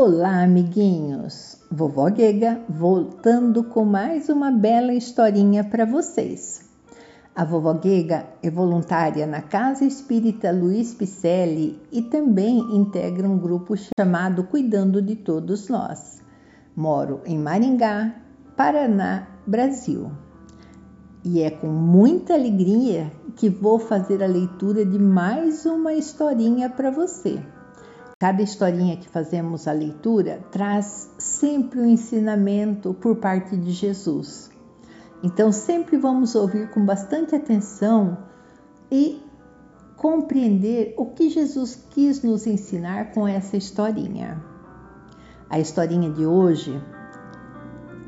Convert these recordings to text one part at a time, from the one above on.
Olá, amiguinhos! Vovó Gega voltando com mais uma bela historinha para vocês. A vovó Gega é voluntária na Casa Espírita Luiz Picelli e também integra um grupo chamado Cuidando de Todos Nós. Moro em Maringá, Paraná, Brasil. E é com muita alegria que vou fazer a leitura de mais uma historinha para você. Cada historinha que fazemos a leitura traz sempre um ensinamento por parte de Jesus. Então, sempre vamos ouvir com bastante atenção e compreender o que Jesus quis nos ensinar com essa historinha. A historinha de hoje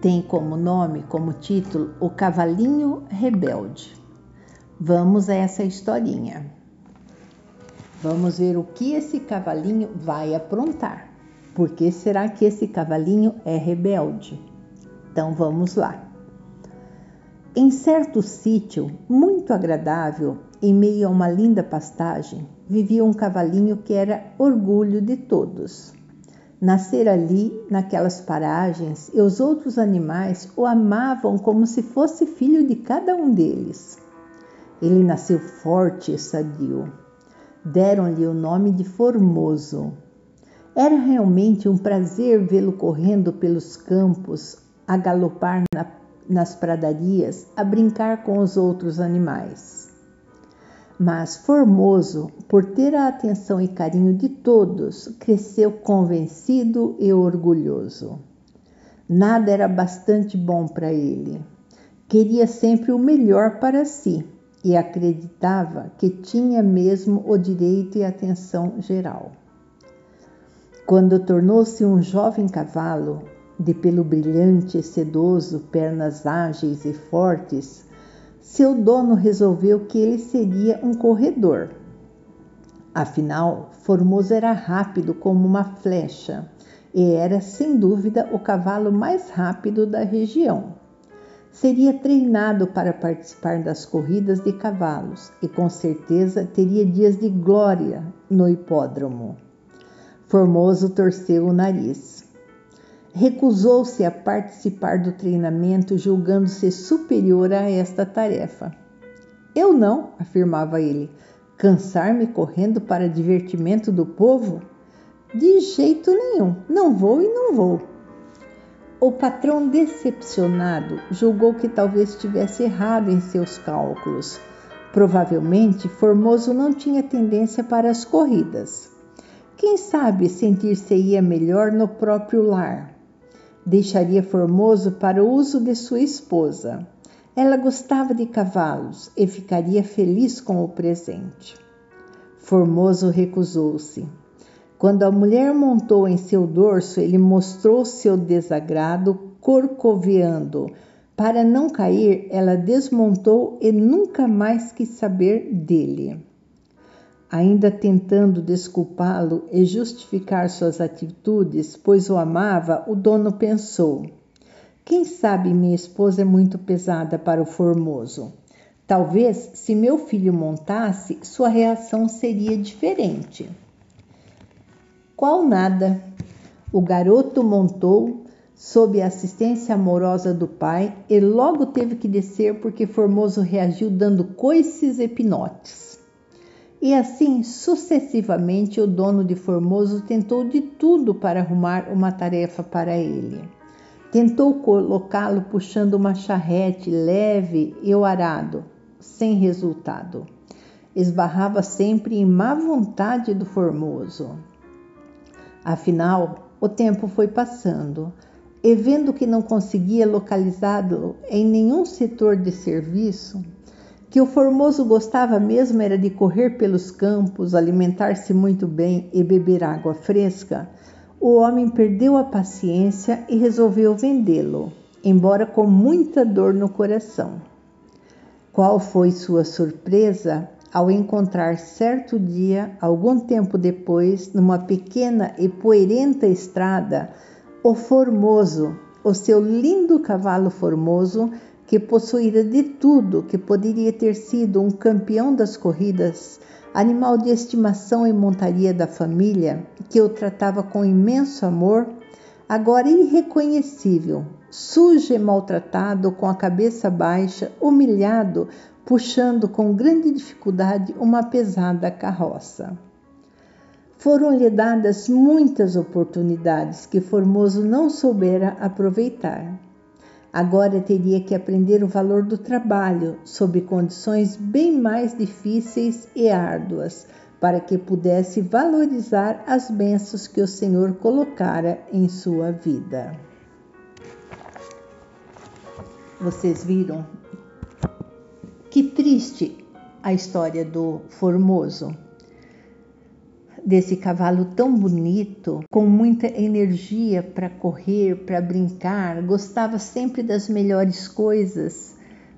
tem como nome, como título, O Cavalinho Rebelde. Vamos a essa historinha. Vamos ver o que esse cavalinho vai aprontar. Por que será que esse cavalinho é rebelde? Então vamos lá. Em certo sítio muito agradável, em meio a uma linda pastagem, vivia um cavalinho que era orgulho de todos. Nascer ali, naquelas paragens, e os outros animais o amavam como se fosse filho de cada um deles. Ele nasceu forte e sadio, deram-lhe o nome de Formoso. Era realmente um prazer vê-lo correndo pelos campos, a galopar na, nas pradarias, a brincar com os outros animais. Mas Formoso, por ter a atenção e carinho de todos, cresceu convencido e orgulhoso. Nada era bastante bom para ele. Queria sempre o melhor para si e acreditava que tinha mesmo o direito e atenção geral. Quando tornou-se um jovem cavalo, de pelo brilhante e sedoso, pernas ágeis e fortes, seu dono resolveu que ele seria um corredor. Afinal, Formoso era rápido como uma flecha e era, sem dúvida, o cavalo mais rápido da região seria treinado para participar das corridas de cavalos e com certeza teria dias de glória no hipódromo. Formoso torceu o nariz. Recusou-se a participar do treinamento, julgando-se superior a esta tarefa. Eu não, afirmava ele, cansar-me correndo para divertimento do povo? De jeito nenhum, não vou e não vou. O patrão, decepcionado, julgou que talvez estivesse errado em seus cálculos. Provavelmente, Formoso não tinha tendência para as corridas. Quem sabe sentir-se-ia melhor no próprio lar. Deixaria Formoso para o uso de sua esposa. Ela gostava de cavalos e ficaria feliz com o presente. Formoso recusou-se. Quando a mulher montou em seu dorso, ele mostrou seu desagrado, corcoveando. Para não cair, ela desmontou e nunca mais quis saber dele. Ainda tentando desculpá-lo e justificar suas atitudes, pois o amava, o dono pensou: Quem sabe minha esposa é muito pesada para o formoso. Talvez, se meu filho montasse, sua reação seria diferente. Qual nada. O garoto montou sob a assistência amorosa do pai e logo teve que descer porque Formoso reagiu dando coices e pinotes. E assim sucessivamente o dono de Formoso tentou de tudo para arrumar uma tarefa para ele. Tentou colocá-lo puxando uma charrete leve e o arado, sem resultado. Esbarrava sempre em má vontade do Formoso. Afinal, o tempo foi passando e, vendo que não conseguia localizá-lo em nenhum setor de serviço, que o Formoso gostava mesmo era de correr pelos campos, alimentar-se muito bem e beber água fresca, o homem perdeu a paciência e resolveu vendê-lo, embora com muita dor no coração. Qual foi sua surpresa ao encontrar certo dia, algum tempo depois, numa pequena e poeirenta estrada, o Formoso, o seu lindo cavalo formoso, que possuíra de tudo, que poderia ter sido um campeão das corridas, animal de estimação e montaria da família, que o tratava com imenso amor, agora irreconhecível, sujo e maltratado, com a cabeça baixa, humilhado, puxando com grande dificuldade uma pesada carroça. Foram-lhe dadas muitas oportunidades que Formoso não soubera aproveitar. Agora teria que aprender o valor do trabalho sob condições bem mais difíceis e árduas, para que pudesse valorizar as bênçãos que o Senhor colocara em sua vida. Vocês viram que triste a história do Formoso desse cavalo tão bonito, com muita energia para correr, para brincar, gostava sempre das melhores coisas,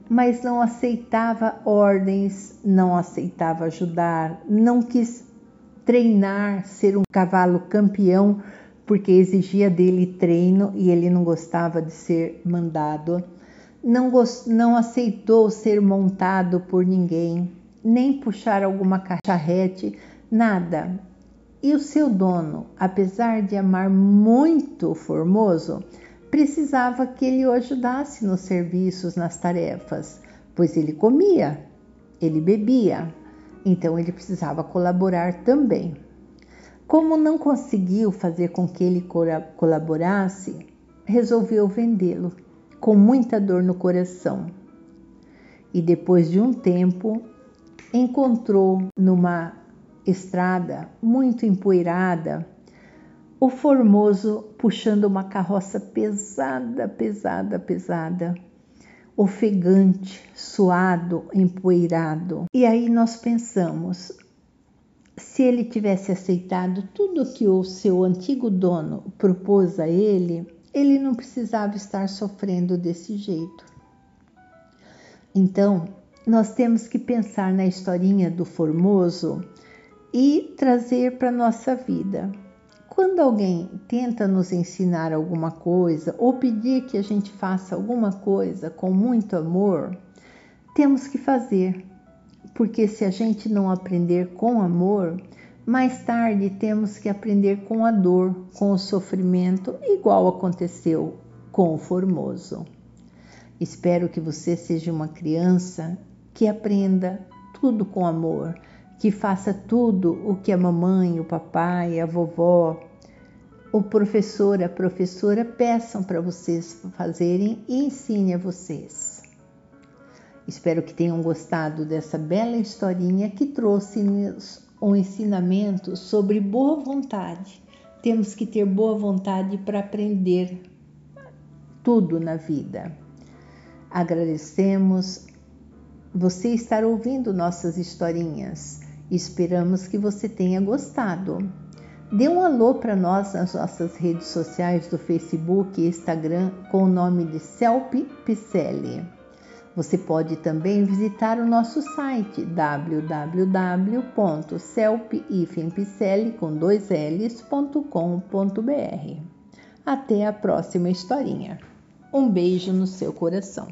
mas não aceitava ordens, não aceitava ajudar, não quis treinar, ser um cavalo campeão, porque exigia dele treino e ele não gostava de ser mandado. Não, gost... não aceitou ser montado por ninguém, nem puxar alguma charrete, nada. E o seu dono, apesar de amar muito o Formoso, precisava que ele o ajudasse nos serviços, nas tarefas, pois ele comia, ele bebia, então ele precisava colaborar também. Como não conseguiu fazer com que ele colaborasse, resolveu vendê-lo, com muita dor no coração. E depois de um tempo, encontrou numa estrada muito empoeirada, o Formoso puxando uma carroça pesada, pesada, pesada, ofegante, suado, empoeirado. E aí nós pensamos, se ele tivesse aceitado tudo que o seu antigo dono propôs a ele, ele não precisava estar sofrendo desse jeito. Então, nós temos que pensar na historinha do Formoso e trazer para nossa vida. Quando alguém tenta nos ensinar alguma coisa ou pedir que a gente faça alguma coisa com muito amor, temos que fazer, porque se a gente não aprender com amor, mais tarde temos que aprender com a dor, com o sofrimento, igual aconteceu com o Formoso. Espero que você seja uma criança que aprenda tudo com amor que faça tudo o que a mamãe, o papai, a vovó, o professor, a professora peçam para vocês fazerem e ensine a vocês. Espero que tenham gostado dessa bela historinha que trouxe-nos um ensinamento sobre boa vontade. Temos que ter boa vontade para aprender tudo na vida. Agradecemos você estar ouvindo nossas historinhas. Esperamos que você tenha gostado. Dê um alô para nós nas nossas redes sociais do Facebook e Instagram com o nome de Celpe Picelli. Você pode também visitar o nosso site www.celpifempicelli com dois L's.com.br. Até a próxima historinha. Um beijo no seu coração.